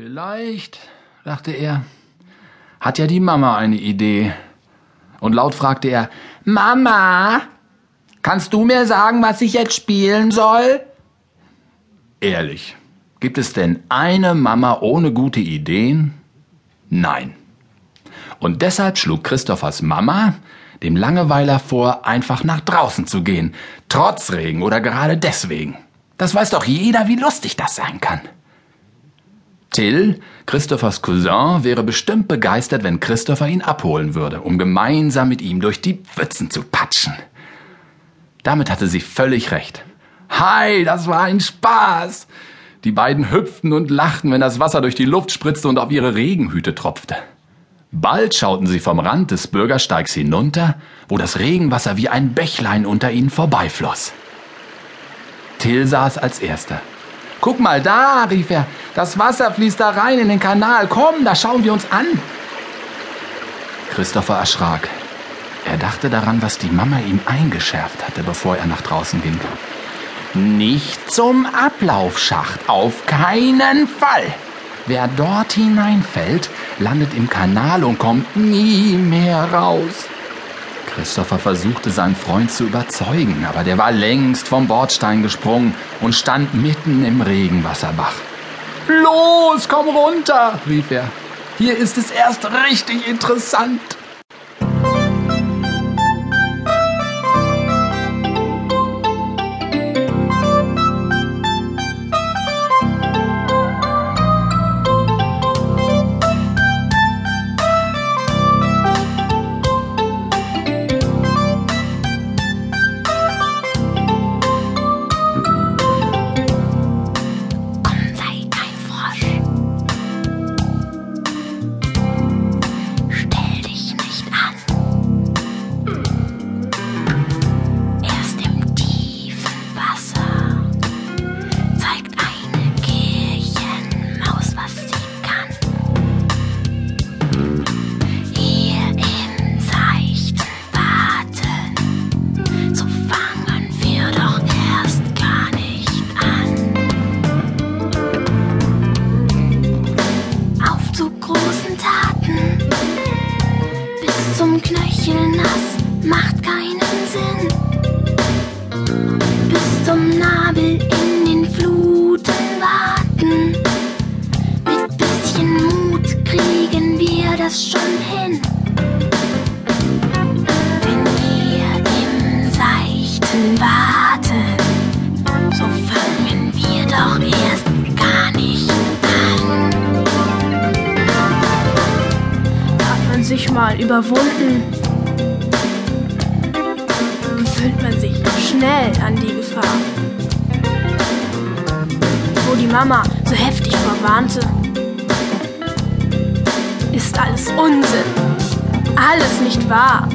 Vielleicht, dachte er, hat ja die Mama eine Idee. Und laut fragte er, Mama, kannst du mir sagen, was ich jetzt spielen soll? Ehrlich, gibt es denn eine Mama ohne gute Ideen? Nein. Und deshalb schlug Christophers Mama dem Langeweiler vor, einfach nach draußen zu gehen, trotz Regen oder gerade deswegen. Das weiß doch jeder, wie lustig das sein kann. Till, Christophers Cousin, wäre bestimmt begeistert, wenn Christopher ihn abholen würde, um gemeinsam mit ihm durch die Pfützen zu patschen. Damit hatte sie völlig recht. Hi, das war ein Spaß! Die beiden hüpften und lachten, wenn das Wasser durch die Luft spritzte und auf ihre Regenhüte tropfte. Bald schauten sie vom Rand des Bürgersteigs hinunter, wo das Regenwasser wie ein Bächlein unter ihnen vorbeifloss. Till saß als erster. Guck mal da, rief er, das Wasser fließt da rein in den Kanal. Komm, da schauen wir uns an. Christopher erschrak. Er dachte daran, was die Mama ihm eingeschärft hatte, bevor er nach draußen ging. Nicht zum Ablaufschacht, auf keinen Fall. Wer dort hineinfällt, landet im Kanal und kommt nie mehr raus. Christopher versuchte seinen Freund zu überzeugen, aber der war längst vom Bordstein gesprungen und stand mitten im Regenwasserbach. Los, komm runter, rief er. Hier ist es erst richtig interessant. Zum Knöchel nass macht keinen Sinn. Bis zum Nabel in den Fluten warten. Mit bisschen Mut kriegen wir das schon hin. Sich mal überwunden, gewöhnt man sich schnell an die Gefahr. Wo die Mama so heftig vorwarnte, ist alles Unsinn, alles nicht wahr.